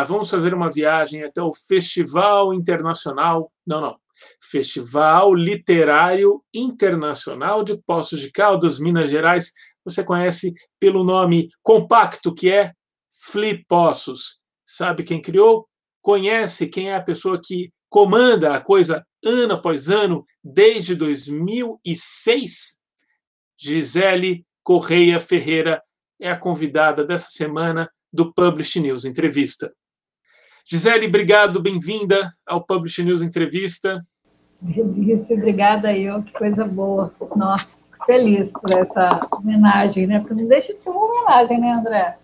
Ah, vamos fazer uma viagem até o Festival Internacional. Não, não. Festival Literário Internacional de Poços de Caldas, Minas Gerais. Você conhece pelo nome compacto que é Flip Poços. Sabe quem criou? Conhece quem é a pessoa que comanda a coisa ano após ano desde 2006? Gisele Correia Ferreira é a convidada dessa semana do Publish News Entrevista. Gisele, obrigado, bem-vinda ao Publish News Entrevista. Obrigada eu, que coisa boa. Nossa, feliz por essa homenagem, né? Porque não deixa de ser uma homenagem, né, André?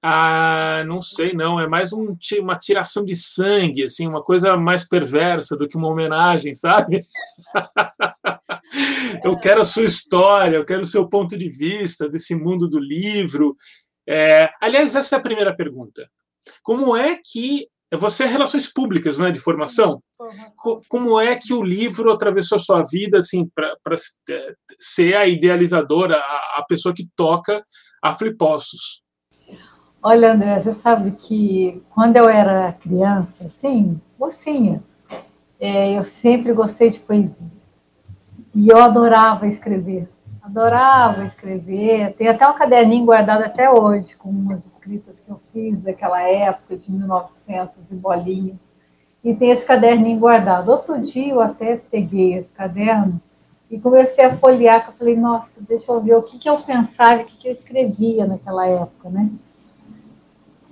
Ah, não sei, não. É mais um, uma tiração de sangue, assim, uma coisa mais perversa do que uma homenagem, sabe? eu quero a sua história, eu quero o seu ponto de vista desse mundo do livro. É, aliás, essa é a primeira pergunta. Como é que você é relações públicas, não é, de formação? Uhum. Como é que o livro atravessou a sua vida, assim, para é, ser a idealizadora, a, a pessoa que toca a Flipossos? Olha, André, você sabe que quando eu era criança, assim, mocinha, é, eu sempre gostei de poesia. E eu adorava escrever. Adorava escrever. Tem até um caderninho guardado até hoje, com umas escritas que eu daquela época, de 1900 e bolinha. E tem esse caderninho guardado. Outro dia eu até peguei esse caderno e comecei a folhear, que eu falei, nossa, deixa eu ver o que, que eu pensava, o que, que eu escrevia naquela época, né?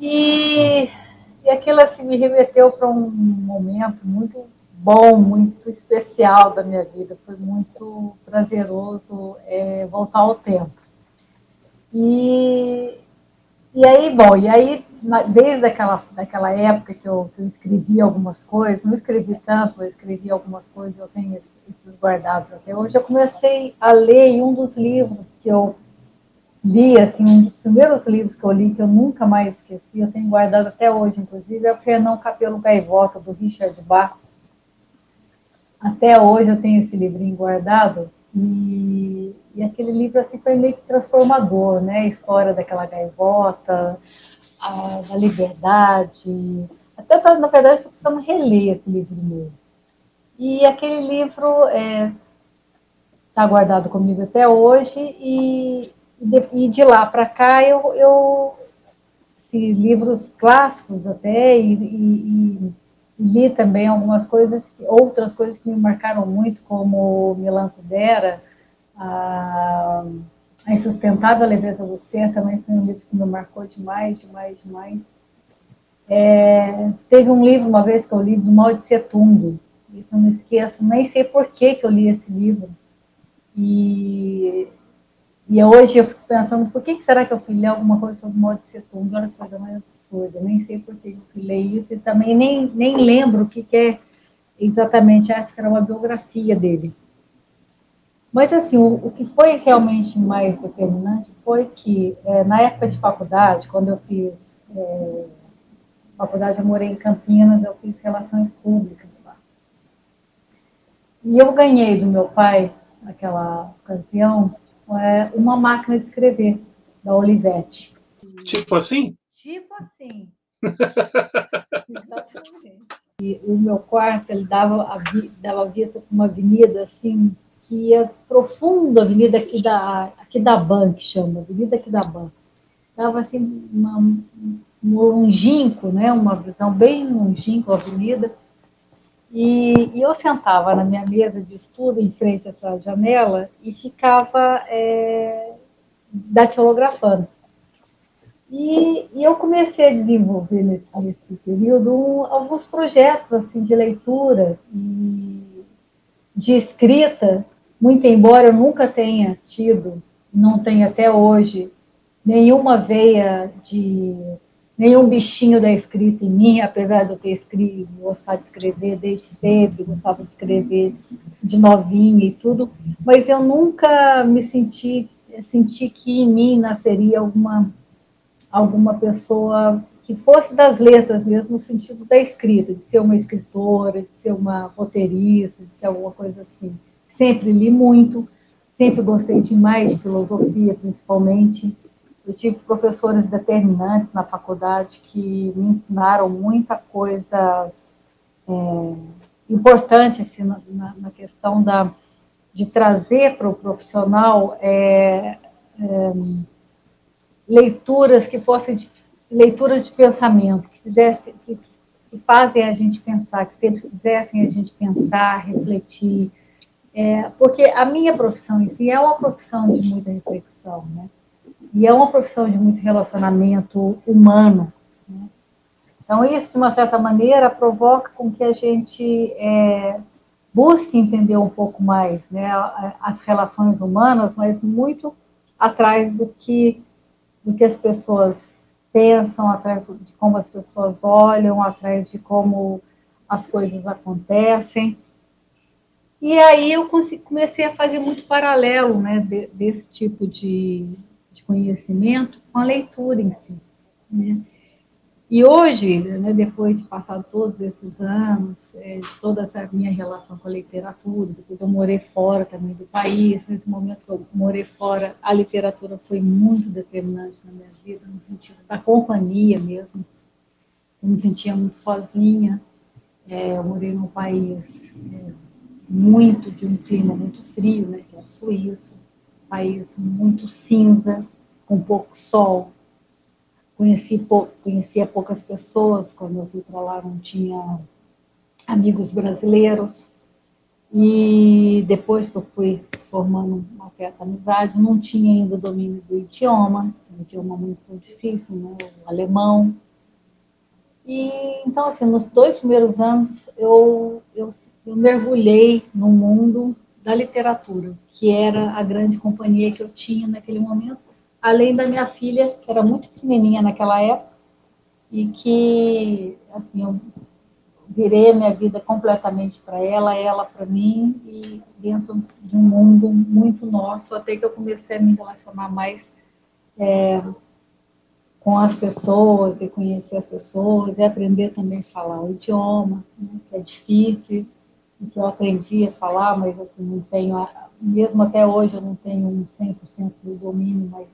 E, e aquilo assim, me remeteu para um momento muito bom, muito especial da minha vida. Foi muito prazeroso é, voltar ao tempo. E, e aí, bom, e aí, desde aquela, daquela época que eu, que eu escrevi algumas coisas, não escrevi tanto, eu escrevi algumas coisas, eu tenho esses guardados até hoje, eu comecei a ler em um dos livros que eu li, assim, um dos primeiros livros que eu li, que eu nunca mais esqueci, eu tenho guardado até hoje, inclusive, é o Fernão Capelo Gaivota, do Richard Bach. Até hoje eu tenho esse livrinho guardado, e, e aquele livro, assim, foi meio que transformador, né? A história daquela gaivota, a, da liberdade, até, na verdade, estou precisando reler esse livro mesmo. E aquele livro está é, tá guardado comigo até hoje, e e de lá para cá eu, eu livros clássicos até e, e, li também algumas coisas outras coisas que me marcaram muito como Milan Kundera a, insustentável leveza do ser também foi um livro que me marcou demais demais demais. É, teve um livro uma vez que eu li do Mal de Setundo isso não me esqueço nem sei por que que eu li esse livro. E e hoje eu fico pensando, por que será que eu fui ler alguma coisa sobre modo de setundo? Olha que coisa mais absurda. Nem sei por que ler isso e também nem, nem lembro o que, que é exatamente. Acho que era uma biografia dele. Mas, assim, o, o que foi realmente mais determinante foi que, é, na época de faculdade, quando eu fiz é, faculdade, eu morei em Campinas, eu fiz relações públicas lá. E eu ganhei do meu pai, naquela ocasião, é, uma máquina de escrever da Olivetti. Tipo assim? Tipo assim. Exatamente. E o meu quarto ele dava vi, dava vista para uma avenida assim que ia profunda, avenida aqui da aqui da Ban que chama, avenida aqui da Ban. Dava assim uma, um longínquo, né, uma visão bem longínqua a avenida e, e, eu sentava na minha mesa de estudo, em frente a essa janela, e ficava é, datilografando. E, e, eu comecei a desenvolver nesse, nesse período um, alguns projetos assim de leitura e de escrita, muito embora eu nunca tenha tido, não tenho até hoje, nenhuma veia de nenhum bichinho da escrita em mim, apesar de eu ter escrito, gostar de escrever desde sempre, gostava de escrever de novinha e tudo, mas eu nunca me senti, senti que em mim nasceria alguma, alguma pessoa que fosse das letras mesmo, no sentido da escrita, de ser uma escritora, de ser uma roteirista, de ser alguma coisa assim. Sempre li muito, sempre gostei demais de filosofia, principalmente, eu tive professores determinantes na faculdade que me ensinaram muita coisa é, importante assim, na, na, questão da, de trazer para o profissional é, é, leituras que fossem de, leituras de pensamento, que, desse, que, que, fazem a gente pensar, que sempre fizessem a gente pensar, refletir. É, porque a minha profissão em si é uma profissão de muita reflexão, né? E é uma profissão de muito relacionamento humano. Né? Então, isso, de uma certa maneira, provoca com que a gente é, busque entender um pouco mais né, as relações humanas, mas muito atrás do que, do que as pessoas pensam, atrás de como as pessoas olham, atrás de como as coisas acontecem. E aí eu comecei a fazer muito paralelo né, desse tipo de, de conhecimento com a leitura em si. Né? E hoje, né, depois de passar todos esses anos, é, de toda essa minha relação com a literatura, depois eu morei fora também do país, nesse momento que eu morei fora, a literatura foi muito determinante na minha vida, no sentido da companhia mesmo. Eu me sentia muito sozinha. É, eu morei num país é, muito, de um clima muito frio, né, que é a Suíça, um país muito cinza, com pouco sol, Conheci pou, conhecia poucas pessoas, quando eu fui para lá não tinha amigos brasileiros. E depois que eu fui formando uma certa amizade, não tinha ainda o domínio do idioma, um idioma muito difícil, né? o alemão. E então, assim, nos dois primeiros anos, eu, eu, eu mergulhei no mundo da literatura, que era a grande companhia que eu tinha naquele momento além da minha filha, que era muito pequenininha naquela época, e que, assim, eu virei a minha vida completamente para ela, ela para mim, e dentro de um mundo muito nosso, até que eu comecei a me relacionar mais é, com as pessoas, e conhecer as pessoas, e aprender também a falar o idioma, né, que é difícil, e que eu aprendi a falar, mas assim, não tenho, mesmo até hoje eu não tenho um 100% do domínio, mas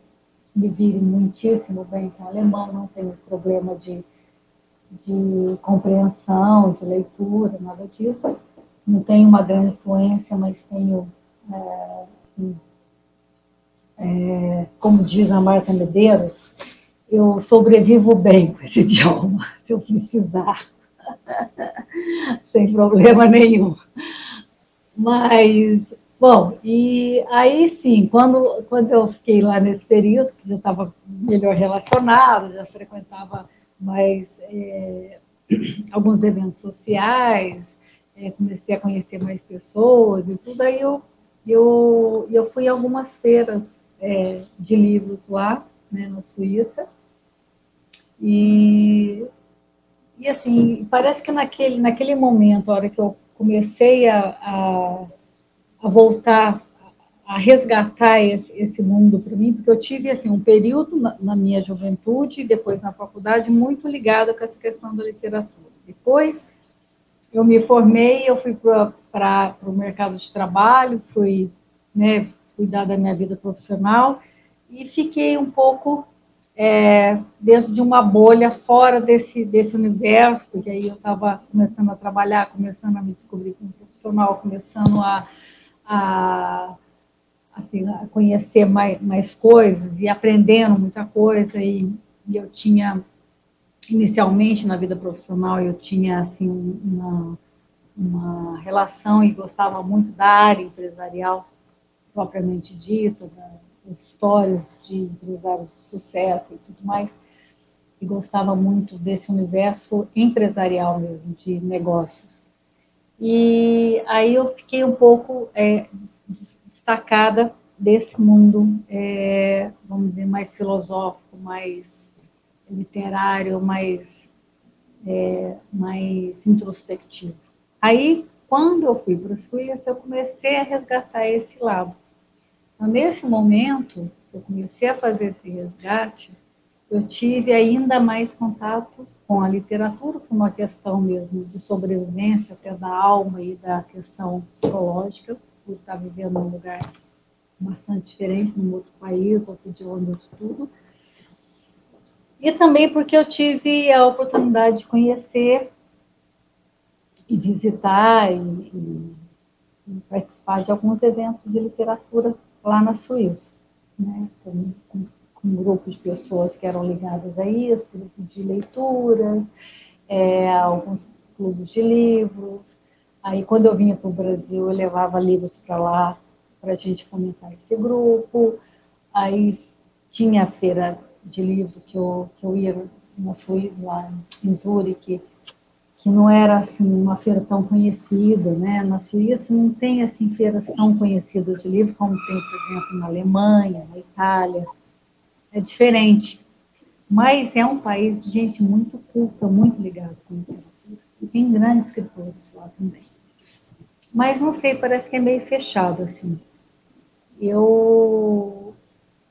me vire muitíssimo bem com alemão, não tenho problema de, de compreensão, de leitura, nada disso. Não tenho uma grande influência, mas tenho, é, é, como diz a Marta Medeiros, eu sobrevivo bem com esse idioma, se eu precisar, sem problema nenhum. Mas Bom, e aí sim, quando, quando eu fiquei lá nesse período, que já estava melhor relacionado, já frequentava mais é, alguns eventos sociais, é, comecei a conhecer mais pessoas e tudo, aí eu, eu, eu fui a algumas feiras é, de livros lá, né, na Suíça, e, e assim, parece que naquele, naquele momento, a hora que eu comecei a, a a voltar a resgatar esse, esse mundo para mim, porque eu tive assim um período na, na, minha juventude e depois na faculdade muito ligado com essa questão da literatura. Depois eu me formei, eu fui para o mercado de trabalho, fui né, cuidar da minha vida profissional e fiquei um pouco é, dentro de uma bolha fora desse, desse universo, porque aí eu estava começando a trabalhar, começando a me descobrir como profissional, começando a a, assim, a conhecer mais, mais coisas e aprendendo muita coisa. E, e, eu tinha, inicialmente na vida profissional, eu tinha assim, uma, uma relação e gostava muito da área empresarial, propriamente dita, das histórias de empresários de sucesso e tudo mais. E gostava muito desse universo empresarial mesmo, de negócios. E aí eu fiquei um pouco é, destacada desse mundo, é, vamos dizer, mais filosófico, mais literário, mais, é, mais introspectivo. Aí, quando eu fui para a Suíça, eu comecei a resgatar esse lado. Então, nesse momento, eu comecei a fazer esse resgate, eu tive ainda mais contato com a literatura, com uma questão mesmo de sobrevivência, até da alma e da questão psicológica, por estar vivendo num lugar bastante diferente, num outro país, outro onde eu estudo. E também porque eu tive a oportunidade de conhecer e visitar e, e, e participar de alguns eventos de literatura lá na Suíça, né? com, com um grupo de pessoas que eram ligadas a isso, grupo de leituras, é, alguns clubes de livros. Aí, quando eu vinha para o Brasil, eu levava livros para lá para a gente fomentar esse grupo. Aí tinha a feira de livro que eu, que eu ia na Suíça, lá em Zurique, que não era assim uma feira tão conhecida, né? Na Suíça não tem assim feiras tão conhecidas de livro como tem, por exemplo, na Alemanha, na Itália. É diferente. Mas é um país de gente muito culta, muito ligada com literatura. E tem grandes escritores lá também. Mas não sei, parece que é meio fechado assim. Eu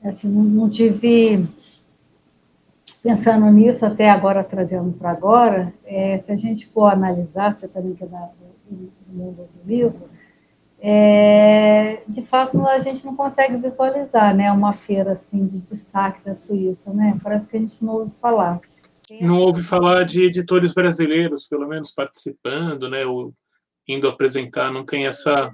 assim, não, não tive pensando nisso, até agora trazendo para agora, é, se a gente for analisar, você também que é do mundo do livro, é, de fato a gente não consegue visualizar, né, uma feira assim de destaque da Suíça, né? Parece que a gente não ouve falar. Não ouve falar de editores brasileiros, pelo menos participando, né, ou indo apresentar, não tem essa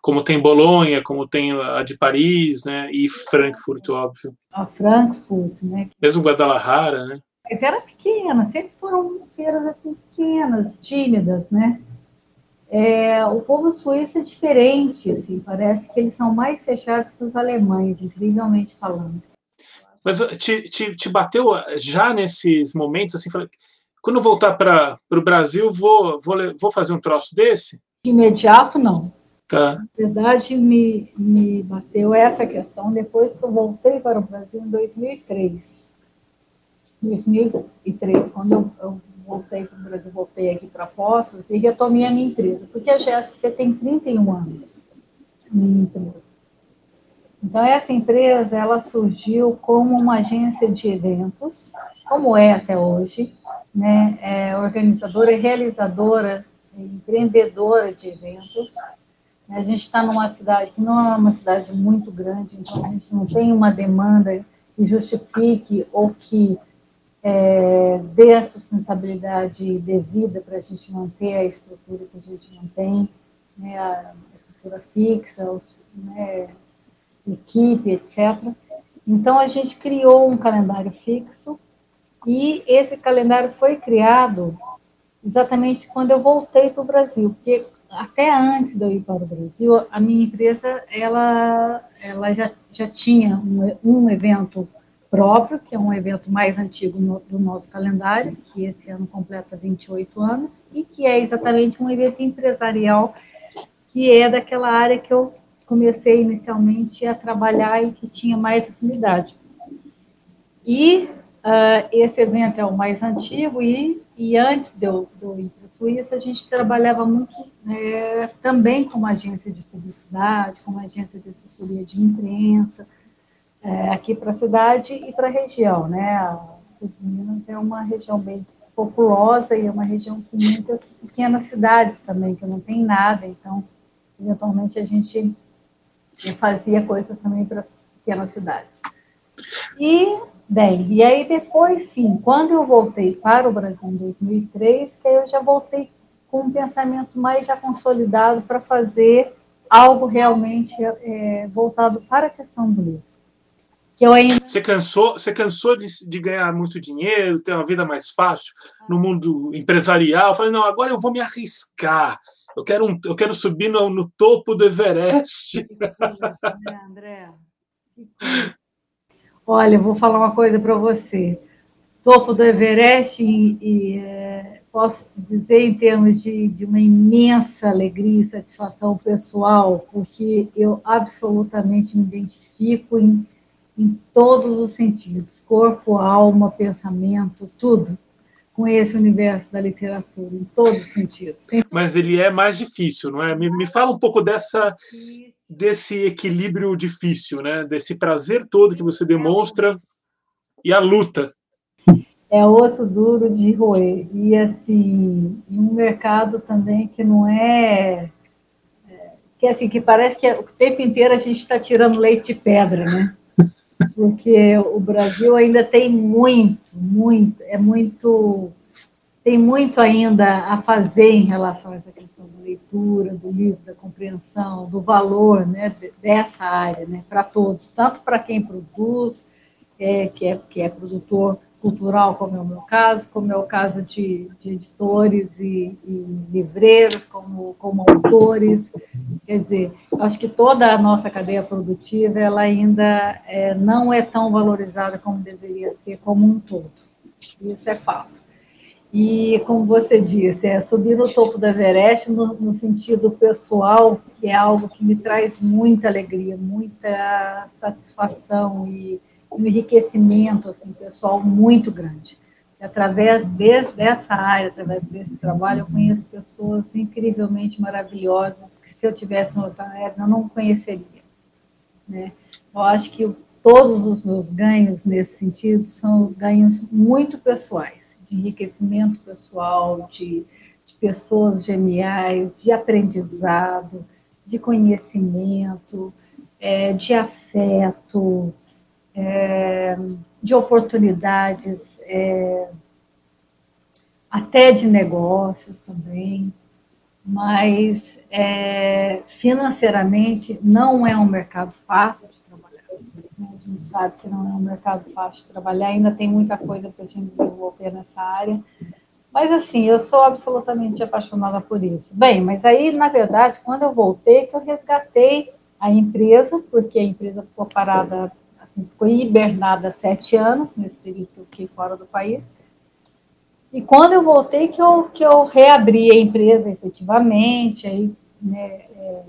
como tem Bolonha, como tem a de Paris, né? E Frankfurt, óbvio. A Frankfurt, né? Mesmo Guadalajara, né? Mas era pequena, sempre foram feiras assim pequenas, tímidas, né? É, o povo suíço é diferente, assim, parece que eles são mais fechados que os alemães, incrivelmente falando. Mas te, te, te bateu já nesses momentos, assim, quando eu voltar para o Brasil, vou, vou, vou fazer um troço desse? De imediato, não. Tá. Na verdade, me, me bateu essa questão depois que eu voltei para o Brasil em 2003. 2003, quando eu, eu voltei para o Brasil, voltei aqui para Poços e retomei a minha empresa, porque a GSC tem 31 anos, minha empresa. Então, essa empresa, ela surgiu como uma agência de eventos, como é até hoje, né? É organizadora realizadora, empreendedora de eventos, a gente está numa cidade que não é uma cidade muito grande, então a gente não tem uma demanda que justifique ou que é, dê a sustentabilidade devida para a gente manter a estrutura que a gente mantém, né, a estrutura fixa, os, né, equipe, etc. Então a gente criou um calendário fixo e esse calendário foi criado exatamente quando eu voltei para o Brasil, porque até antes de eu ir para o Brasil, a minha empresa ela, ela já, já tinha um, um evento próprio, que é um evento mais antigo no, do nosso calendário, que esse ano completa 28 anos, e que é exatamente um evento empresarial, que é daquela área que eu comecei inicialmente a trabalhar e que tinha mais afinidade. E uh, esse evento é o mais antigo, e, e antes de eu, de eu ir Suíça, a gente trabalhava muito é, também como agência de publicidade, como agência de assessoria de imprensa, é, aqui para a cidade e para a região. Né? A Minas é uma região bem populosa e é uma região com muitas pequenas cidades também, que não tem nada, então, eventualmente, a gente fazia coisas também para pequenas cidades. E Bem, e aí depois, sim, quando eu voltei para o Brasil em 2003, que eu já voltei com um pensamento mais já consolidado para fazer algo realmente é, voltado para a questão do livro. Eu ainda... Você cansou, você cansou de, de ganhar muito dinheiro, ter uma vida mais fácil no mundo empresarial? Eu falei, não, agora eu vou me arriscar. Eu quero, um, eu quero subir no, no topo do Everest. Né, André? Olha, vou falar uma coisa para você. Topo do Everest, e, e é, posso te dizer em termos de, de uma imensa alegria e satisfação pessoal, porque eu absolutamente me identifico em, em todos os sentidos corpo, alma, pensamento, tudo com esse universo da literatura, em todos os sentidos. Mas ele é mais difícil, não é? Me, me fala um pouco dessa desse equilíbrio difícil, né? Desse prazer todo que você demonstra e a luta. É osso duro de roer. E, assim, um mercado também que não é, é. que, assim, que parece que o tempo inteiro a gente está tirando leite de pedra, né? Porque o Brasil ainda tem muito, muito, é muito, tem muito ainda a fazer em relação a essa questão da leitura, do livro, da compreensão, do valor né, dessa área, né, para todos, tanto para quem produz, é, que, é, que é produtor cultural, como é o meu caso, como é o caso de, de editores e, e, livreiros, como, como autores. Quer dizer, acho que toda a nossa cadeia produtiva ela ainda é, não é tão valorizada como deveria ser, como um todo. Isso é fato. E, como você disse, é subir no topo do Everest no, no sentido pessoal, que é algo que me traz muita alegria, muita satisfação e um enriquecimento assim, pessoal muito grande. E através de, dessa área, através desse trabalho, eu conheço pessoas incrivelmente maravilhosas que, se eu tivesse uma outra área, eu não conheceria. Né? Eu acho que todos os meus ganhos nesse sentido são ganhos muito pessoais, de enriquecimento pessoal, de, de pessoas geniais, de aprendizado, de conhecimento, é, de afeto, é, de oportunidades, é, até de negócios também, mas é, financeiramente não é um mercado fácil de trabalhar. A gente sabe que não é um mercado fácil de trabalhar, ainda tem muita coisa para a gente desenvolver nessa área. Mas assim, eu sou absolutamente apaixonada por isso. Bem, mas aí, na verdade, quando eu voltei, que eu resgatei a empresa, porque a empresa ficou parada ficou hibernada sete anos, nesse período que eu fiquei fora do país. E quando eu voltei, que eu, que eu reabri a empresa efetivamente, aí, né, é,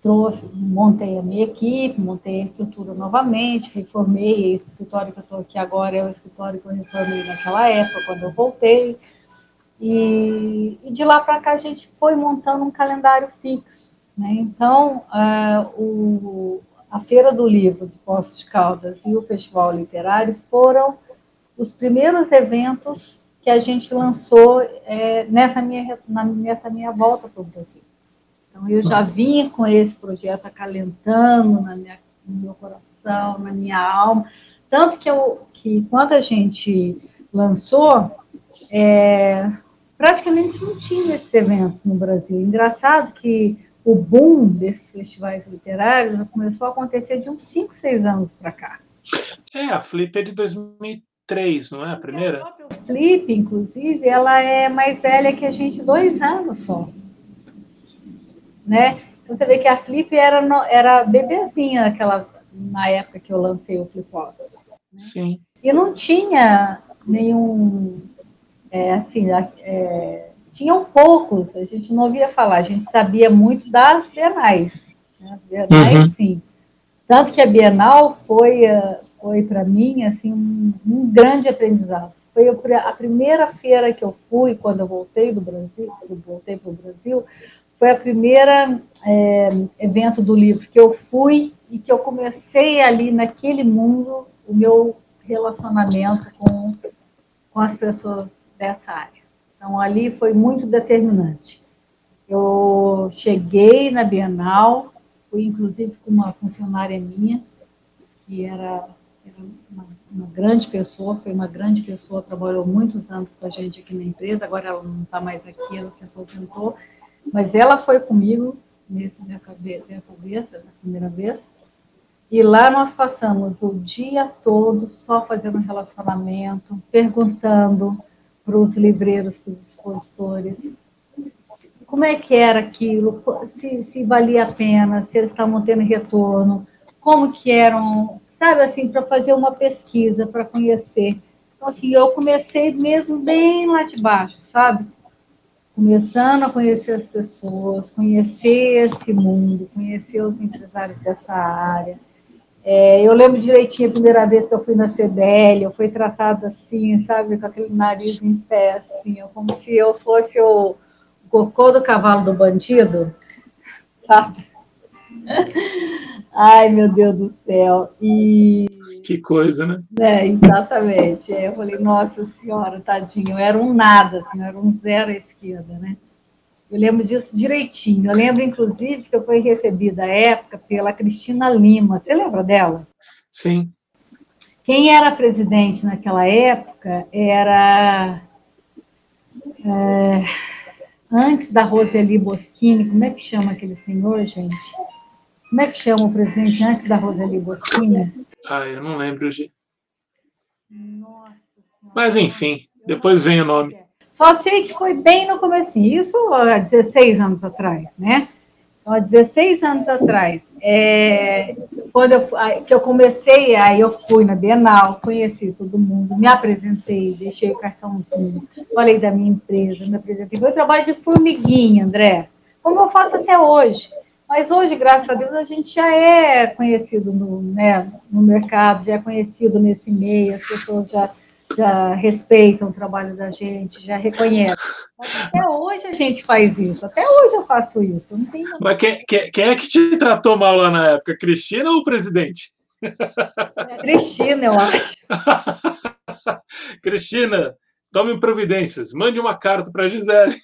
trouxe, montei a minha equipe, montei a estrutura novamente, reformei esse escritório que eu estou aqui agora, é o escritório que eu reformei naquela época, quando eu voltei. E, e de lá para cá a gente foi montando um calendário fixo. Né? Então, uh, o, a Feira do Livro de Poços de Caldas e o Festival Literário foram os primeiros eventos que a gente lançou é, nessa, minha, na, nessa minha volta para o Brasil. Então, eu já vinha com esse projeto acalentando na minha, no meu coração, na minha alma. Tanto que, eu, que quando a gente lançou, é, praticamente não tinha esses eventos no Brasil. Engraçado que o boom desses festivais literários começou a acontecer de uns 5, 6 anos para cá. É, a Flip é de 2003, não é a primeira? A Flip, inclusive, ela é mais velha que a gente, dois anos só. Né? Então, você vê que a Flip era, era bebezinha na época que eu lancei o Flipos. Né? Sim. E não tinha nenhum, é, assim, é, tinham poucos, a gente não ouvia falar, a gente sabia muito das bienais. Né? As bienais, uhum. sim. Tanto que a Bienal foi, eh, foi para mim, assim, um, um, grande aprendizado. Foi a primeira feira que eu fui, quando eu voltei do Brasil, eu voltei para o Brasil, foi a primeira é, evento do livro que eu fui e que eu comecei ali naquele mundo o meu relacionamento com, com as pessoas dessa área. Então, ali foi muito determinante. Eu cheguei na Bienal, fui inclusive com uma funcionária minha, que era, era uma, uma, grande pessoa, foi uma grande pessoa, trabalhou muitos anos com a gente aqui na empresa, agora ela não está mais aqui, ela se aposentou, mas ela foi comigo nesse, nessa, dessa vez, dessa primeira vez, e lá nós passamos o dia todo só fazendo relacionamento, perguntando, para os livreiros, para os expositores. Como é que era aquilo? Se, se valia a pena? Se eles estavam tendo retorno? Como que eram? Sabe, assim, para fazer uma pesquisa, para conhecer. Então, assim, eu comecei mesmo bem lá de baixo, sabe? Começando a conhecer as pessoas, conhecer esse mundo, conhecer os empresários dessa área, é, eu lembro direitinho a primeira vez que eu fui na CDL, eu fui tratada assim, sabe, com aquele nariz em pé, assim, como se eu fosse o cocô do cavalo do bandido, sabe? Ai, meu Deus do céu. E... Que coisa, né? É, exatamente. Eu falei, nossa senhora, tadinho, eu era um nada, assim, eu era um zero à esquerda, né? Eu lembro disso direitinho. Eu lembro, inclusive, que eu fui recebida à época pela Cristina Lima. Você lembra dela? Sim. Quem era presidente naquela época era. É, antes da Roseli Boschini, como é que chama aquele senhor, gente? Como é que chama o presidente antes da Roseli Boschini? Ah, eu não lembro, Gi. Nossa Mas enfim, depois vem o nome. Só sei que foi bem no começo, isso há 16 anos atrás, né? Então, há 16 anos atrás, é, quando eu, que eu comecei, aí eu fui na Bienal, conheci todo mundo, me apresentei, deixei o cartãozinho, falei da minha empresa, me apresentei. Foi trabalho de formiguinha, André, como eu faço até hoje. Mas hoje, graças a Deus, a gente já é conhecido no, né, no mercado, já é conhecido nesse meio, as pessoas já já respeitam o trabalho da gente, já reconhecem. Mas até hoje a gente faz isso, até hoje eu faço isso. Não tenho... Mas quem, quem, quem, é que te tratou mal lá na época? Cristina ou o presidente? É Cristina, eu acho. Cristina, tome providências, mande uma carta para a Gisele.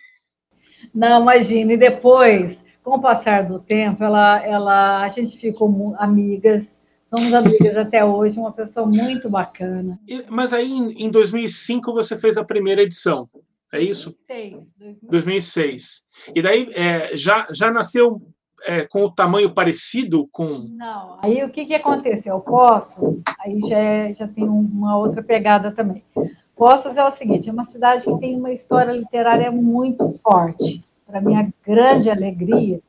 Não, imagina, e depois, com o passar do tempo, ela, ela, a gente ficou amigas, Somos amigas até hoje, uma pessoa muito bacana. E, mas aí, em 2005, você fez a primeira edição, é isso? 2006. 2006. E daí, é, já, já nasceu é, com o tamanho parecido com... Não, aí o que, que aconteceu? Poços, aí já, é, já tem uma outra pegada também. Poços é o seguinte, é uma cidade que tem uma história literária muito forte. Para minha grande alegria,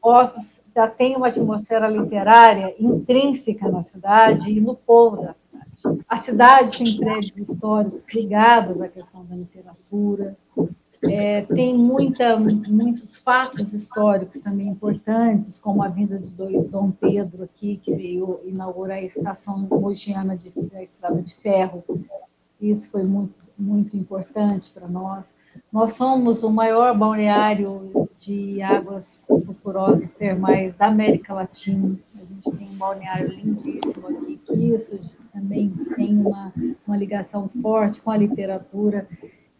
Poços já tem uma atmosfera literária intrínseca na cidade e no povo da cidade. A cidade tem prédios históricos ligados à questão da literatura, é, tem muita, muitos fatos históricos também importantes, como a vinda de Dom Pedro aqui, que veio inaugurar a estação mogiana da Estrada de Ferro. Isso foi muito, muito importante para nós. Nós somos o maior balneário de águas sulfurosas termais da América Latina. A gente tem um balneário lindíssimo aqui, que isso também tem uma, uma ligação forte com a literatura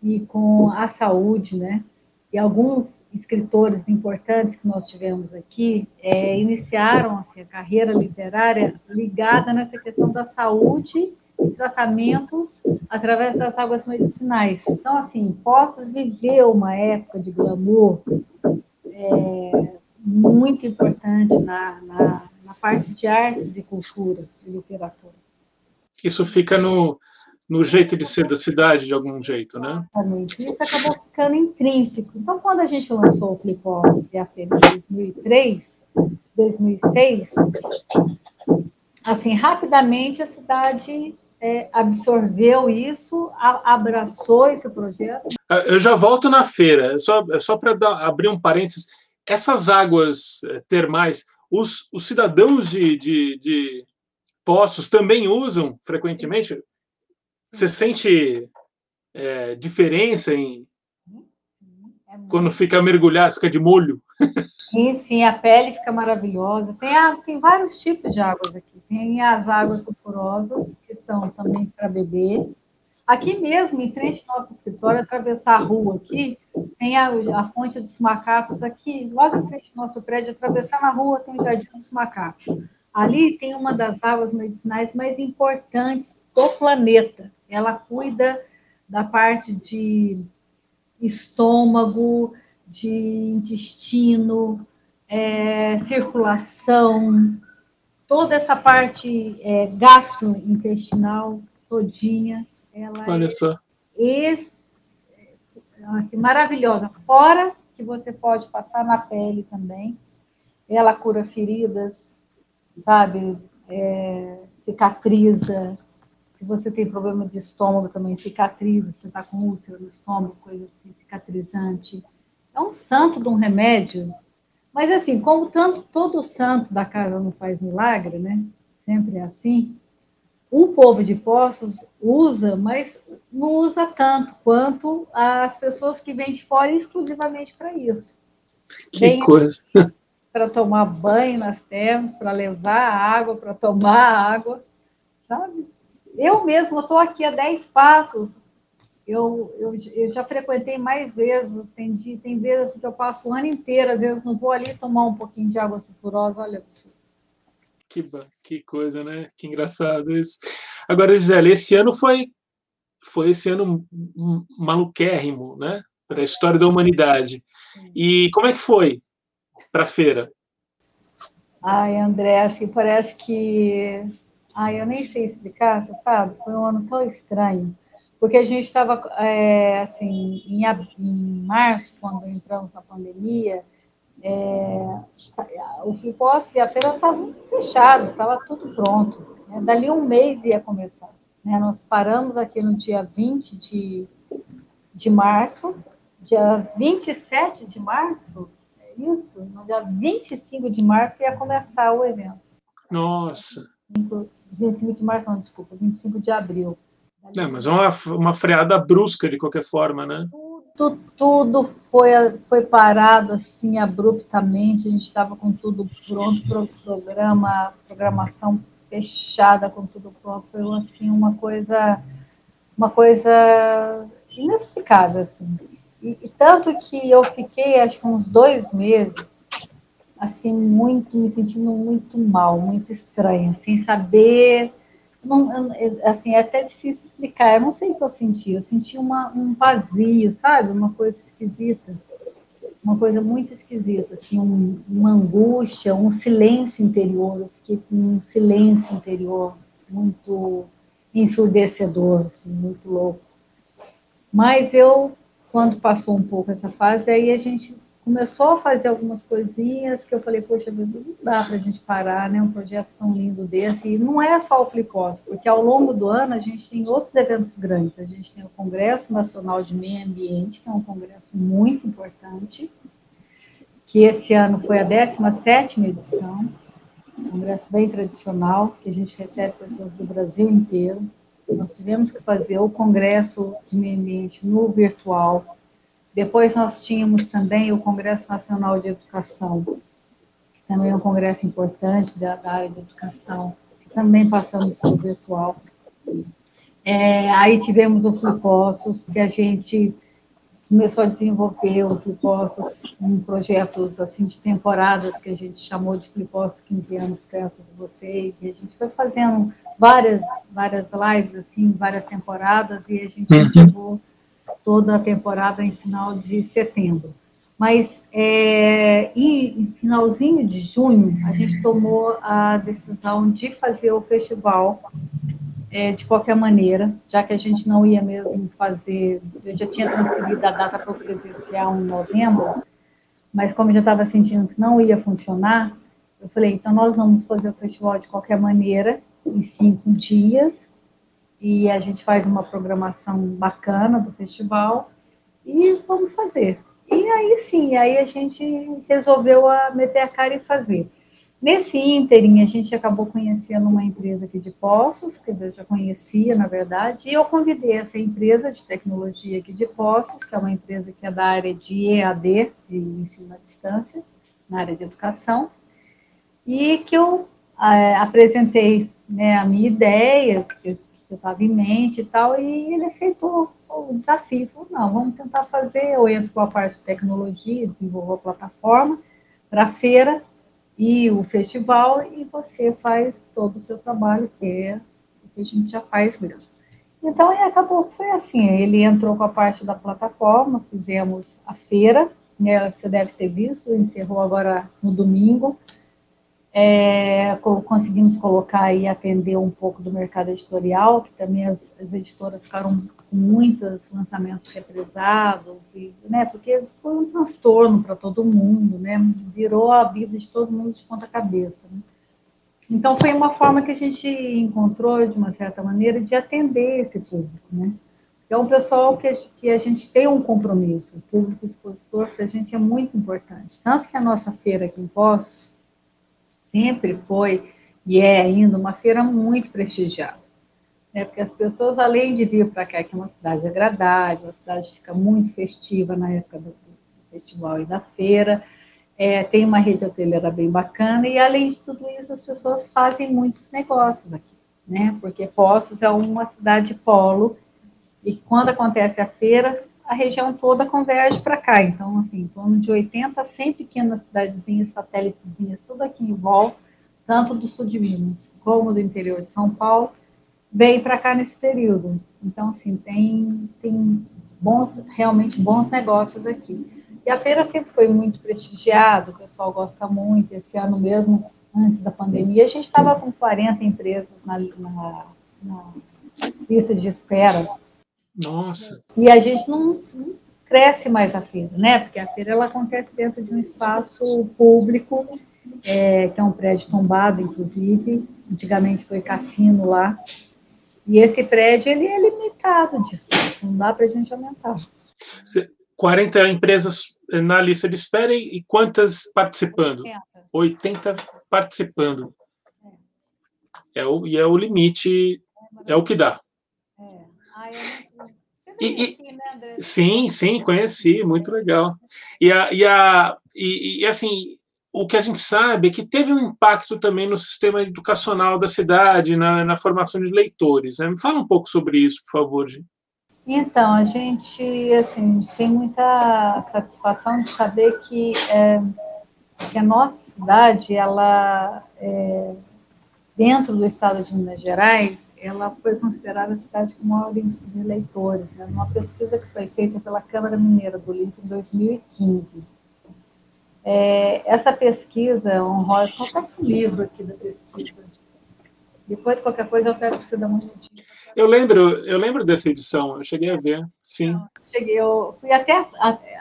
e com a saúde, né? E alguns escritores importantes que nós tivemos aqui é, iniciaram assim, a carreira literária ligada nessa questão da saúde tratamentos através das águas medicinais. Então, assim, Poços viveu uma época de glamour é, muito importante na, na, na, parte de artes e cultura, e literatura. Isso fica no, no jeito de ser da cidade, de algum jeito, né? Exatamente. Isso acabou ficando intrínseco. Então, quando a gente lançou o Flipos e a FEM em 2003, 2006, assim, rapidamente a cidade é, absorveu isso, a, abraçou esse projeto? Ah, eu já volto na feira, é só, é só para abrir um parênteses. Essas águas é, termais, os, os cidadãos de, de, de poços também usam frequentemente? Você sente é, diferença em é quando fica mergulhado, fica de molho? Sim, sim, a pele fica maravilhosa. Tem, tem vários tipos de águas aqui. Tem as águas sulfurosas, são também para beber. Aqui mesmo, em frente ao nosso escritório, atravessar a rua aqui, tem a, a fonte dos macacos aqui, logo em frente ao nosso prédio, atravessando a rua tem o Jardim dos Macacos. Ali tem uma das águas medicinais mais importantes do planeta. Ela cuida da parte de estômago, de intestino, é, circulação, toda essa parte é, gastrointestinal todinha, ela Olha é só. assim, maravilhosa. Fora que você pode passar na pele também. Ela cura feridas, sabe? É, cicatriza. Se você tem problema de estômago também, cicatriza. Você está com úlcera no estômago, coisa assim, cicatrizante é um santo de um remédio. Mas assim, como tanto todo santo da casa não faz milagre, né? Sempre é assim. O povo de Poços usa, mas não usa tanto quanto as pessoas que vêm de fora exclusivamente para isso. Que Vem coisa! Para tomar banho nas termas, para levar água, para tomar água, sabe? Eu mesmo estou aqui a 10 passos eu, eu, eu, já frequentei mais vezes, tem, tem vezes que eu passo o ano inteiro, às vezes não vou ali tomar um pouquinho de água sulfurosa, olha. Que, que coisa, né? Que engraçado isso. Agora, Gisele, esse ano foi, foi esse ano maluquérrimo, né? Para a história da humanidade. E como é que foi para a feira? Ai, André, assim, parece que. Ai, eu nem sei explicar, você sabe? Foi um ano tão estranho. Porque a gente estava, é, assim, em, em março, quando entramos na pandemia, é, o Flipos e a feira estavam fechados, estava tudo pronto. Né? Dali um mês ia começar. Né? Nós paramos aqui no dia 20 de, de março, dia 27 de março, é isso? No dia 25 de março ia começar o evento. Nossa! 25 de março, não, desculpa, 25 de abril. Não, mas é uma, uma freada brusca de qualquer forma, né? Tudo, tudo foi, foi parado assim abruptamente. A gente estava com tudo pronto para o programa, programação fechada, com tudo pronto. Foi assim uma coisa, uma coisa inexplicável assim. E, e tanto que eu fiquei acho que uns dois meses assim muito me sentindo muito mal, muito estranha, sem saber não, assim, é até difícil explicar. Eu não sei o que eu senti. Eu senti uma, um vazio, sabe? Uma coisa esquisita. Uma coisa muito esquisita, assim, um, uma angústia, um silêncio interior. Eu fiquei com um silêncio interior muito ensurdecedor, assim, muito louco. Mas eu, quando passou um pouco essa fase, aí a gente começou a fazer algumas coisinhas que eu falei, poxa, não dá para a gente parar, né? Um projeto tão lindo desse. E não é só o Flipos, porque ao longo do ano a gente tem outros eventos grandes. A gente tem o Congresso Nacional de Meio Ambiente, que é um congresso muito importante, que esse ano foi a 17ª edição, um congresso bem tradicional, que a gente recebe pessoas do Brasil inteiro. Nós tivemos que fazer o Congresso de Meio Ambiente no virtual, depois nós tínhamos também o Congresso Nacional de Educação, que também é um congresso importante da, da área de educação, que também passamos pelo virtual. É, aí tivemos o Flipossos, que a gente começou a desenvolver o Flipossos em projetos assim de temporadas que a gente chamou de Flipossos 15 anos perto de vocês, e a gente foi fazendo várias várias lives assim, várias temporadas e a gente uhum. chegou toda a temporada em final de setembro. Mas é, em finalzinho de junho, a gente tomou a decisão de fazer o festival é, de qualquer maneira, já que a gente não ia mesmo fazer, eu já tinha transferido a data para o presencial em novembro, mas como eu já estava sentindo que não ia funcionar, eu falei, então nós vamos fazer o festival de qualquer maneira, em cinco dias, e a gente faz uma programação bacana do festival e vamos fazer. E aí sim, aí a gente resolveu a meter a cara e fazer. Nesse ínterim, a gente acabou conhecendo uma empresa aqui de Poços, dizer, eu já conhecia, na verdade, e eu convidei essa empresa de tecnologia aqui de Poços, que é uma empresa que é da área de EAD, de ensino à distância, na área de educação, e que eu é, apresentei né, a minha ideia, eu eu estava em mente e tal, e ele aceitou o desafio. Falou, não, vamos tentar fazer, eu entro com a parte de tecnologia, desenvolvo a plataforma para a feira e o festival, e você faz todo o seu trabalho, que é o que a gente já faz mesmo. Então, e acabou, foi assim, ele entrou com a parte da plataforma, fizemos a feira, né, você deve ter visto, encerrou agora no domingo, é, conseguimos colocar e atender um pouco do mercado editorial, que também as, as editoras ficaram com muitos lançamentos represados, e, né, porque foi um transtorno para todo mundo, né, virou a vida de todo mundo de ponta cabeça. Né. Então, foi uma forma que a gente encontrou, de uma certa maneira, de atender esse público, né. É um pessoal que a, que a gente tem um compromisso, o público expositor para a gente é muito importante. Tanto que a nossa feira aqui em Poços, sempre foi e é ainda uma feira muito prestigiada. Né? Porque as pessoas, além de vir para cá, que é uma cidade agradável, a cidade fica muito festiva na época do, festival e da feira, é, tem uma rede hoteleira bem bacana, e além de tudo isso, as pessoas fazem muitos negócios aqui, né? Porque Poços é uma cidade polo, e quando acontece a feira, a região toda converge para cá. Então, assim, em torno de 80 a 100 pequenas cidadezinhas, satélitezinhas, tudo aqui em volta, tanto do sul de Minas como do interior de São Paulo, vem para cá nesse período. Então, assim, tem, tem bons, realmente bons negócios aqui. E a feira sempre foi muito prestigiada, o pessoal gosta muito. Esse ano mesmo, antes da pandemia, a gente estava com 40 empresas na, na, na, lista de espera. Nossa! E a gente não, não, cresce mais a feira, né? Porque a feira ela acontece dentro de um espaço público, é, que é um prédio tombado, inclusive. Antigamente foi cassino lá. E esse prédio ele é limitado de espaço, não dá para a gente aumentar. 40 empresas na lista de espera e quantas participando? 80, 80 participando. É. é o, e é o limite, é, é o que dá. É. Ah, e, e, né, sim, sim, conheci, muito legal. E, a, e, a, e, e, assim, o que a gente sabe é que teve um impacto também no sistema educacional da cidade, na, na formação de leitores. Né? Me fala um pouco sobre isso, por favor, Gi. Então, a gente, assim, tem muita satisfação de saber que, é, que a nossa cidade, ela, é, dentro do estado de Minas Gerais, ela foi considerada a cidade com maior índice de leitores, né? numa pesquisa que foi feita pela Câmara Mineira do Limpo em 2015. É, essa pesquisa honrosa, qual é o livro aqui da pesquisa? Depois, qualquer coisa, eu quero que você dê uma notícia. Eu lembro, eu lembro dessa edição, eu cheguei a ver, sim. Eu cheguei, eu fui até,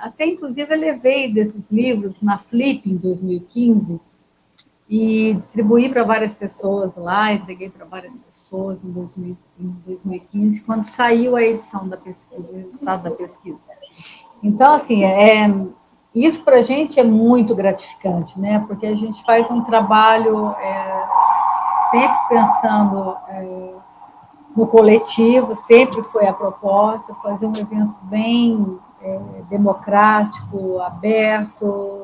até inclusive, eu levei desses livros na Flip em 2015 e distribuí para várias pessoas lá, entreguei para várias pessoas em, 2000, em 2015, quando saiu a edição da pesquisa, o resultado da pesquisa. Então, assim, é, isso para a gente é muito gratificante, né? Porque a gente faz um trabalho é, sempre pensando é, no coletivo, sempre foi a proposta, fazer um evento bem é, democrático, aberto,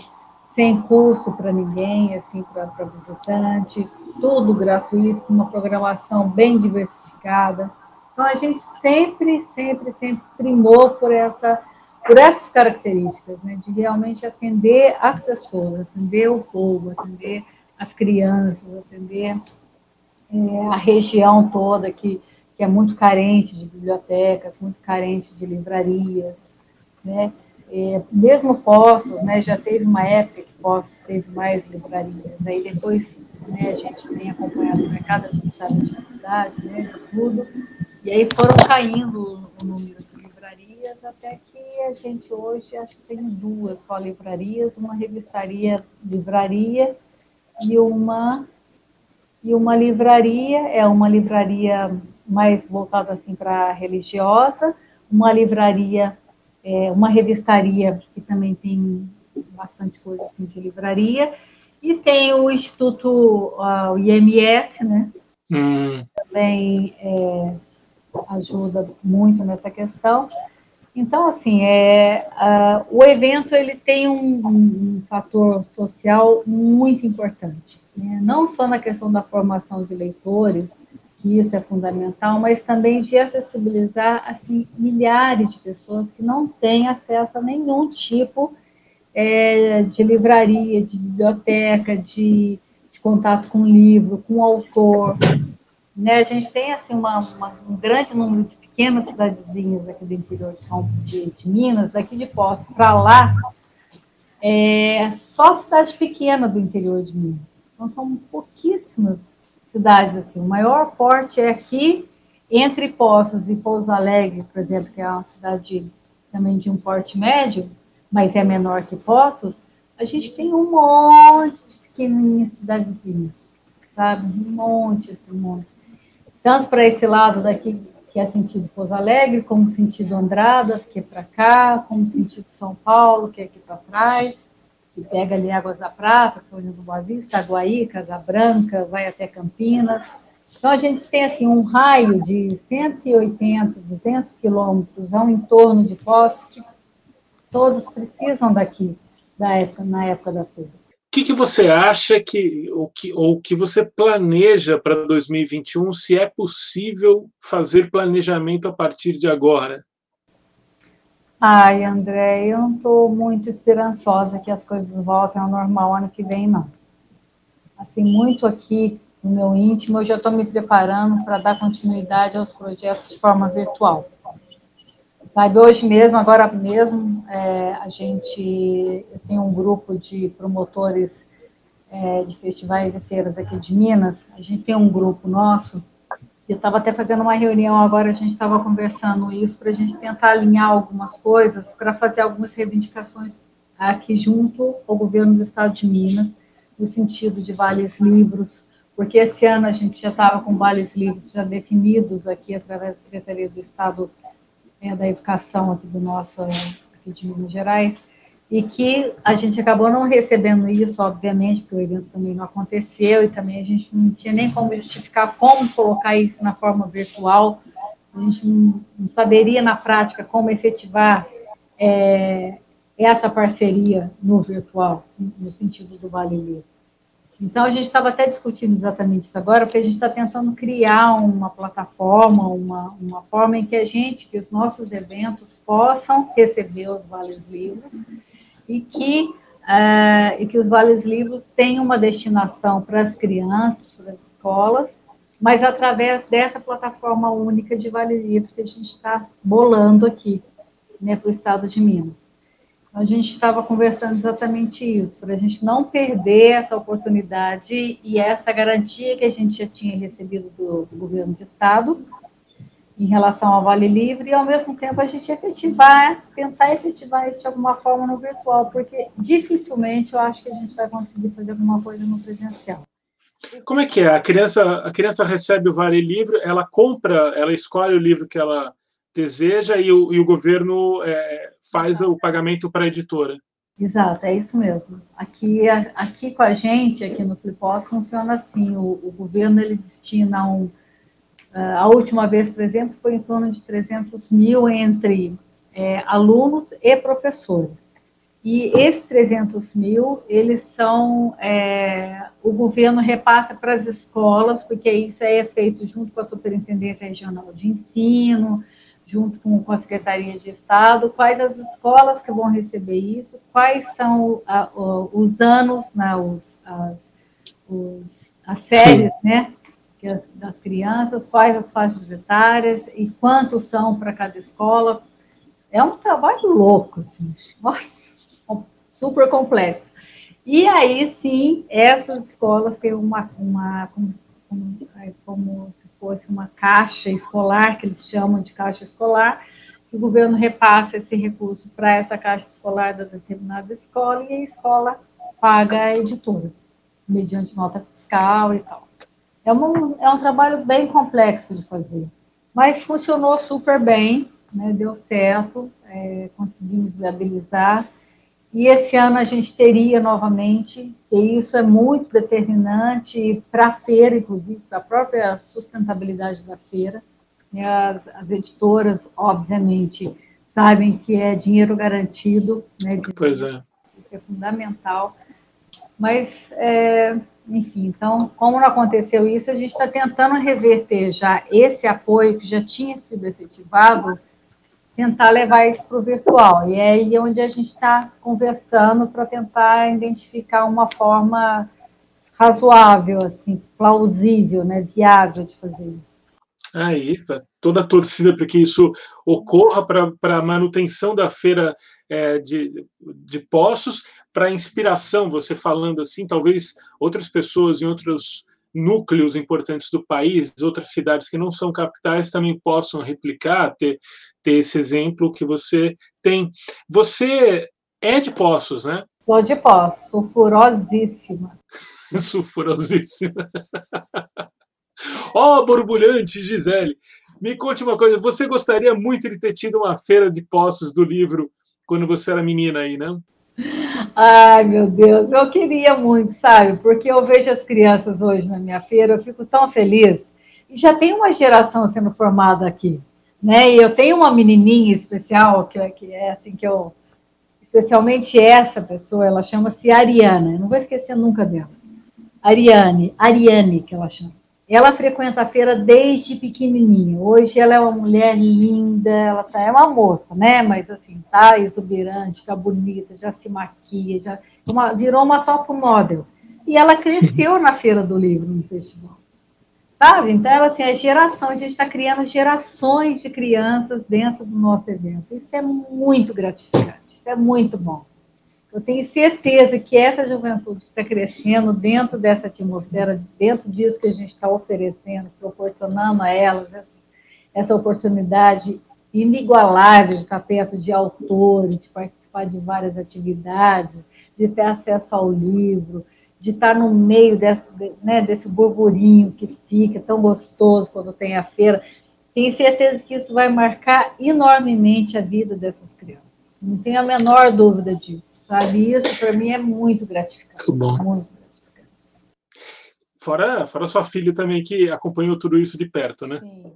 sem custo para ninguém, assim, para visitante, tudo gratuito, uma programação bem diversificada. Então, a gente sempre, sempre, sempre primou por essa por essas características, né, de realmente atender as pessoas, atender o povo, atender as crianças, atender é, a região toda que, que é muito carente de bibliotecas, muito carente de livrarias, né, é, mesmo Poços, né, já teve uma época que Poços teve mais livrarias, aí depois né, a gente tem acompanhado o mercado, a gente sabe a dificuldade né, de tudo, e aí foram caindo o número de livrarias até que a gente hoje acho que tem duas só livrarias, uma revistaria livraria e uma e uma livraria é uma livraria mais voltada assim para religiosa, uma livraria, é, uma revistaria que também tem bastante coisa assim de livraria e tem o Instituto uh, o IMS, né? Hum. Também é, ajuda muito nessa questão. Então, assim, é, uh, o evento ele tem um, um fator social muito importante, né? não só na questão da formação de leitores, que isso é fundamental, mas também de acessibilizar assim milhares de pessoas que não têm acesso a nenhum tipo é, de livraria, de biblioteca, de, de contato com livro, com autor. Né? A gente tem assim uma, uma, um grande número de pequenas cidadezinhas aqui do interior de, São, de, de Minas, daqui de Poços para lá, é só cidade pequena do interior de Minas. Então, são pouquíssimas cidades assim. O maior porte é aqui, entre Poços e Pouso Alegre, por exemplo, que é uma cidade também de um porte médio, mas é menor que Poços, a gente tem um monte de pequenininhas cidadezinhas, sabe? Um monte, assim, um monte. Tanto para esse lado daqui que é sentido Pouso Alegre, como sentido Andradas, que é para cá, como sentido São Paulo, que é aqui para trás, que pega ali Águas da Prata, São João do Boa Vista, Aguaí, Casa Branca, vai até Campinas. Então, a gente tem assim, um raio de 180, 200 quilômetros ao entorno de Poços, que todos precisam daqui, da época, na época da feira que, que você acha que ou, que ou que você planeja para 2021, se é possível fazer planejamento a partir de agora? Ai, André, eu não estou muito esperançosa que as coisas voltem ao normal ano que vem, não. assim, muito aqui no meu íntimo, eu já estou me preparando para dar continuidade aos projetos de forma virtual. Sabe, hoje mesmo, agora mesmo, é, a gente tenho um grupo de promotores é, de festivais e feiras aqui de Minas. A gente tem um grupo nosso. Eu estava até fazendo uma reunião agora, a gente estava conversando isso para a gente tentar alinhar algumas coisas para fazer algumas reivindicações aqui junto ao governo do Estado de Minas, no sentido de vales livros, porque esse ano a gente já estava com vales livros já definidos aqui através da Secretaria do Estado é, da Educação aqui do nosso aqui de Minas Gerais, e que a gente acabou não recebendo isso, obviamente, porque o evento também não aconteceu, e também a gente não tinha nem como justificar como colocar isso na forma virtual, a gente não, não saberia na prática como efetivar é, essa parceria no virtual, no sentido do Vale Livre. Então, a gente estava até discutindo exatamente isso agora, porque a gente está tentando criar uma plataforma, uma, uma forma em que a gente, que os nossos eventos possam receber os vales livros e que, uh, e que os vales livros tenham uma destinação para as crianças, para as escolas, mas através dessa plataforma única de vale livros que a gente está bolando aqui, né, para o estado de Minas. A gente estava conversando exatamente isso, para a gente não perder essa oportunidade e essa garantia que a gente já tinha recebido do, do governo de Estado em relação ao Vale Livre e, ao mesmo tempo, a gente efetivar, tentar efetivar isso de alguma forma no virtual, porque dificilmente eu acho que a gente vai conseguir fazer alguma coisa no presencial. Como é que é? A criança, a criança recebe o Vale Livre, ela compra, ela escolhe o livro que ela deseja e o, e o governo é, faz o pagamento para a editora. Exato, é isso mesmo. Aqui, aqui com a gente, aqui no Flipos, funciona assim: o, o, governo ele destina um. Uh, a última vez, por exemplo, foi em torno de 300 mil entre é, alunos e professores. E esses 300 mil, eles são. É, o governo repassa para as escolas, porque isso aí é feito junto com a Superintendência Regional de Ensino, junto com, a Secretaria de Estado, quais as escolas que vão receber isso, quais são a, os anos, né, os, as, os, as séries, Sim. né, das crianças, quais as faixas etárias e quantos são para cada escola. É um trabalho louco, assim. Nossa, super complexo. E aí, sim, essas escolas têm uma, uma como, como fosse uma caixa escolar, que eles chamam de caixa escolar, que o governo repassa esse recurso para essa caixa escolar da determinada escola e a escola paga a editora, mediante nota fiscal e tal. É, uma, é um trabalho bem complexo de fazer, mas funcionou super bem, né, deu certo, é, conseguimos viabilizar e esse ano a gente teria novamente, e isso é muito determinante para a feira, inclusive, para a própria sustentabilidade da feira. As, as, editoras, obviamente, sabem que é dinheiro garantido, né? De, pois é. Isso é fundamental. Mas, é, enfim, então, como não aconteceu isso, a gente está tentando reverter já esse apoio que já tinha sido efetivado tentar levar isso para o virtual. E é aí onde a gente está conversando para tentar identificar uma forma razoável, assim, plausível, né, viável de fazer isso. Aí, toda a torcida para que isso ocorra para a manutenção da feira é, de, de Poços, para inspiração, você falando assim, talvez outras pessoas em outros núcleos importantes do país, outras cidades que não são capitais também possam replicar, ter, ter esse exemplo que você tem. Você é de Poços, né? Sou de Poços, sulfurosíssima. sulfurosíssima. Ó, oh, borbulhante, Gisele. Me conte uma coisa, você gostaria muito de ter tido uma feira de Poços do livro quando você era menina aí, não? Ai, meu Deus, eu queria muito, sabe? Porque eu vejo as crianças hoje na minha feira, eu fico tão feliz. E já tem uma geração sendo formada aqui né? E eu tenho uma menininha especial que, que é assim que eu especialmente essa pessoa, ela chama-se Ariana. Eu não vou esquecer nunca dela. Ariane, Ariane que ela chama. Ela frequenta a feira desde pequenininha. Hoje ela é uma mulher linda, ela tá, é uma moça, né? Mas assim, tá exuberante, tá bonita, já se maquia, já uma, virou uma top model. E ela cresceu na Feira do Livro, no festival. Sabe? Então, ela, assim, a geração, a gente está criando gerações de crianças dentro do nosso evento. Isso é muito gratificante, isso é muito bom. Eu tenho certeza que essa juventude está crescendo dentro dessa atmosfera, dentro disso que a gente está oferecendo, proporcionando a elas essa, essa oportunidade inigualável de estar perto de autores, de participar de várias atividades, de ter acesso ao livro, de estar no meio desse, né, desse burburinho que fica tão gostoso quando tem a feira. Tenho certeza que isso vai marcar enormemente a vida dessas crianças. Não tenho a menor dúvida disso sabe? Isso para mim é muito gratificante. Muito bom. Muito gratificante. Fora, fora sua filha também que acompanhou tudo isso de perto, né? Sim,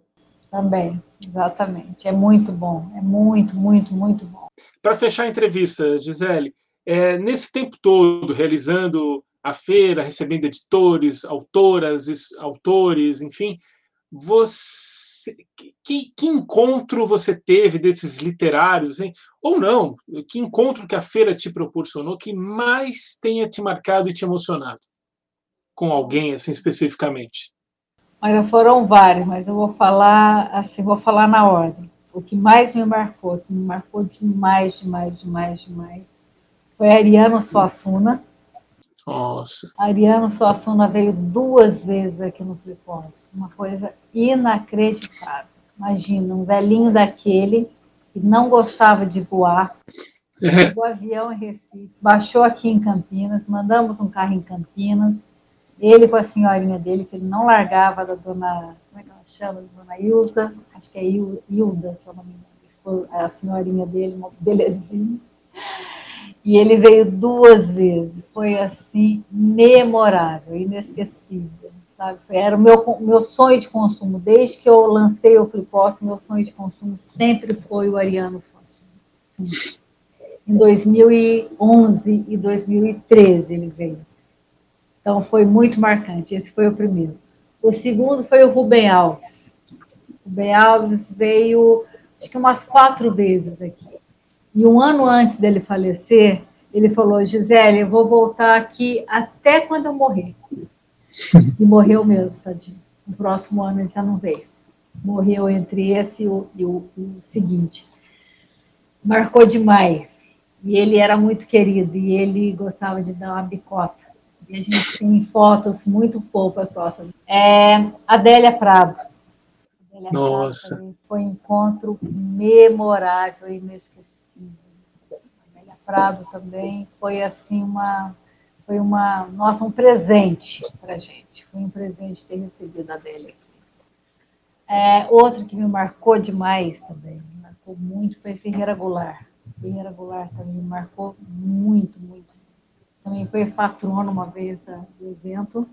também, exatamente. É muito bom, é muito, muito, muito bom. Para fechar a entrevista, Gisele, é, nesse tempo todo realizando a feira, recebendo editores, autoras, autores, enfim, você que, que, encontro você teve desses literários, hein? ou não? Que encontro que a feira te proporcionou que mais tenha te marcado e te emocionado com alguém assim especificamente? Olha, foram vários, mas eu vou falar assim, vou falar na ordem. O que mais me marcou, que me marcou demais, demais, demais, demais, foi Ariano Suassuna, nossa. Ariano Suassuna veio duas vezes aqui no Flipons. Uma coisa inacreditável. Imagina, um velhinho daquele que não gostava de voar. Pegou avião em Recife, baixou aqui em Campinas, mandamos um carro em Campinas. Ele com a senhorinha dele, que ele não largava da dona. Como é que ela chama? Dona Ilza, acho que é Hilda, se eu não me engano. A senhorinha dele, uma belezinha. E ele veio duas vezes. Foi assim, memorável, inesquecível. Sabe? Era o meu, meu sonho de consumo. Desde que eu lancei o Flipos, meu sonho de consumo sempre foi o Ariano Fonso. Em 2011 e 2013 ele veio. Então foi muito marcante. Esse foi o primeiro. O segundo foi o Rubem Alves. O Rubem Alves veio, acho que umas quatro vezes aqui. E um ano antes dele falecer, ele falou: Gisele, eu vou voltar aqui até quando eu morrer. E morreu mesmo, tadinho. No próximo ano ele já não veio. Morreu entre esse e o, e o, o seguinte. Marcou demais. E ele era muito querido e ele gostava de dar uma bicota. E a gente tem fotos muito fofas nossas. É, Adélia Prado. Adélia Nossa. Prado foi um encontro memorável e inesquecível. Prado também foi assim uma foi uma nossa um presente para gente. Foi um presente ter recebido a dele aqui. É, outro que me marcou demais também me marcou muito foi Ferreira Goulart. Ferreira Goulart também me marcou muito muito. Também foi patrono uma vez da, do evento.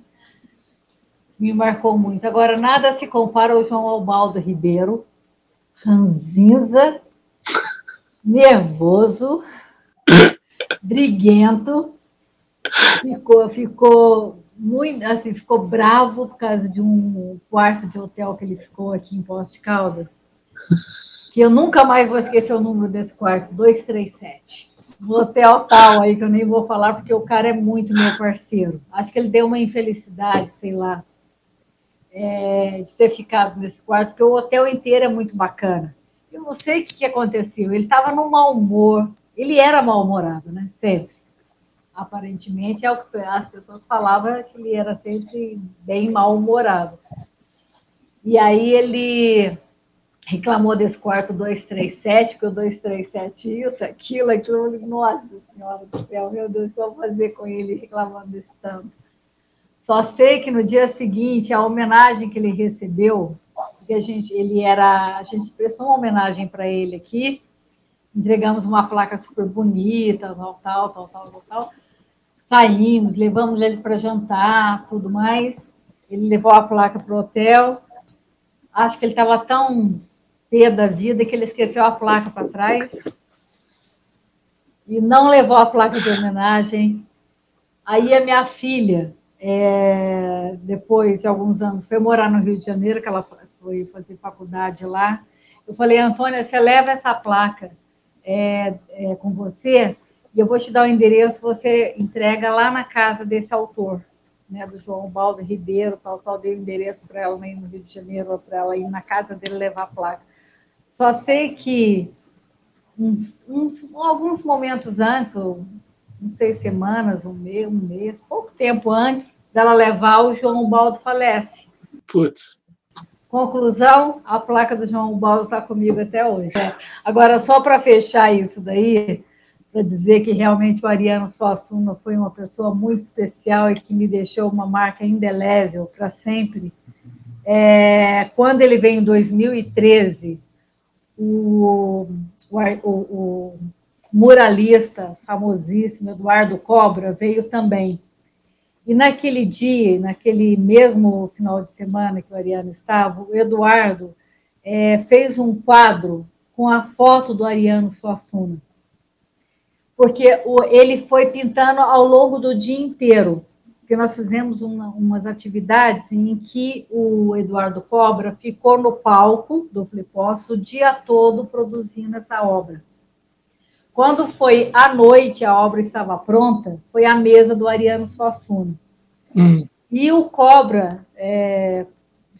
Me marcou muito. Agora nada se compara ao João Albaldo Ribeiro. Ranzinza nervoso briguento, ficou, ficou muito, assim, ficou bravo por causa de um quarto de hotel que ele ficou aqui em Poste Caldas, que eu nunca mais vou esquecer o número desse quarto, 237. No hotel tal aí, que eu nem vou falar, porque o cara é muito meu parceiro. Acho que ele deu uma infelicidade, sei lá, é, de ter ficado nesse quarto, porque o hotel inteiro é muito bacana. Eu não sei o que, que aconteceu. Ele estava num mau humor, ele era mal-humorado, né? Sempre. Aparentemente, é o que as pessoas falavam que ele era sempre bem mal-humorado. E aí ele reclamou desse quarto 237, porque o 237 isso, aquilo, aquilo. Nossa Senhora do céu, meu Deus, o que eu vou fazer com ele reclamando desse tanto? Só sei que no dia seguinte, a homenagem que ele recebeu, porque a gente, ele era, a gente prestou uma homenagem para ele aqui, entregamos uma placa super bonita, tal, tal, tal, tal, tal. Saímos, levamos ele para jantar, tudo mais. Ele levou a placa para o hotel. Acho que ele estava tão pé da vida que ele esqueceu a placa para trás e não levou a placa de homenagem. Aí a minha filha, é, depois de alguns anos, foi morar no Rio de Janeiro, que ela foi fazer faculdade lá. Eu falei, Antônia, você leva essa placa é, é, com você E eu vou te dar o endereço, você entrega lá na casa desse autor, né, do João Baldo Ribeiro, tal, tal, dei o endereço para ela ir no Rio de Janeiro, para ela ir na casa dele levar a placa. Só sei que uns, uns, alguns momentos antes, não sei, semanas, um mês, um mês, pouco tempo antes dela levar, o João Baldo falece. Putz. Conclusão, a placa do João Baldo está comigo até hoje. Agora, só para fechar isso daí, para dizer que realmente o Ariano Suassuna foi uma pessoa muito especial e que me deixou uma marca indelével para sempre. É, quando ele veio em 2013, o, o, o, muralista famosíssimo Eduardo Cobra veio também. E naquele dia, naquele mesmo final de semana que o Ariano estava, o Eduardo é, fez um quadro com a foto do Ariano Suassuna porque ele foi pintando ao longo do dia inteiro. Porque nós fizemos uma, umas atividades em que o Eduardo Cobra ficou no palco do Fliposso o dia todo produzindo essa obra. Quando foi à noite, a obra estava pronta, foi a mesa do Ariano Suassuna. Hum. E o Cobra é,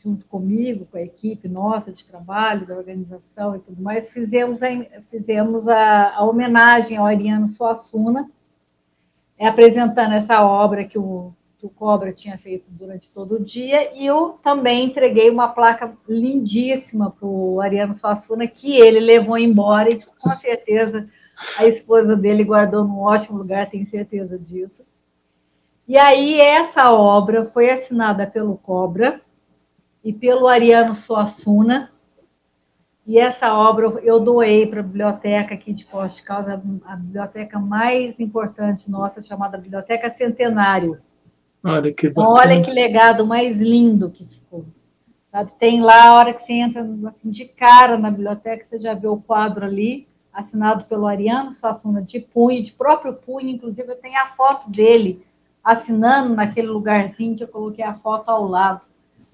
junto comigo, com a equipe nossa de trabalho, da organização e tudo mais, fizemos a, fizemos a, a homenagem ao Ariano Suassuna, é, apresentando essa obra que o, que o Cobra tinha feito durante todo o dia, e eu também entreguei uma placa lindíssima para o Ariano Suassuna, que ele levou embora, e com certeza a esposa dele guardou num ótimo lugar, tenho certeza disso. E aí, essa obra foi assinada pelo Cobra, e pelo Ariano Suassuna. E essa obra eu doei para a biblioteca aqui de Poste Caldas, a biblioteca mais importante nossa, chamada Biblioteca Centenário. Olha que bacana. Olha que legado mais lindo que ficou. Sabe? Tem lá, a hora que você entra assim, de cara na biblioteca, você já vê o quadro ali, assinado pelo Ariano Suassuna, de punho, de próprio punho, inclusive eu tenho a foto dele assinando naquele lugarzinho que eu coloquei a foto ao lado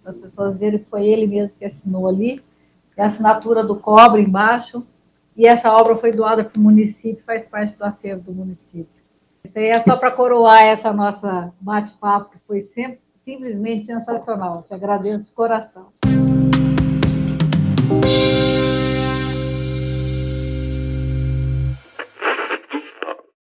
para as pessoas verem que foi ele mesmo que assinou ali, é a assinatura do cobre embaixo, e essa obra foi doada para o município, faz parte do acervo do município. Isso aí é só para coroar essa nossa bate-papo, que foi sempre, simplesmente sensacional. Te agradeço de coração.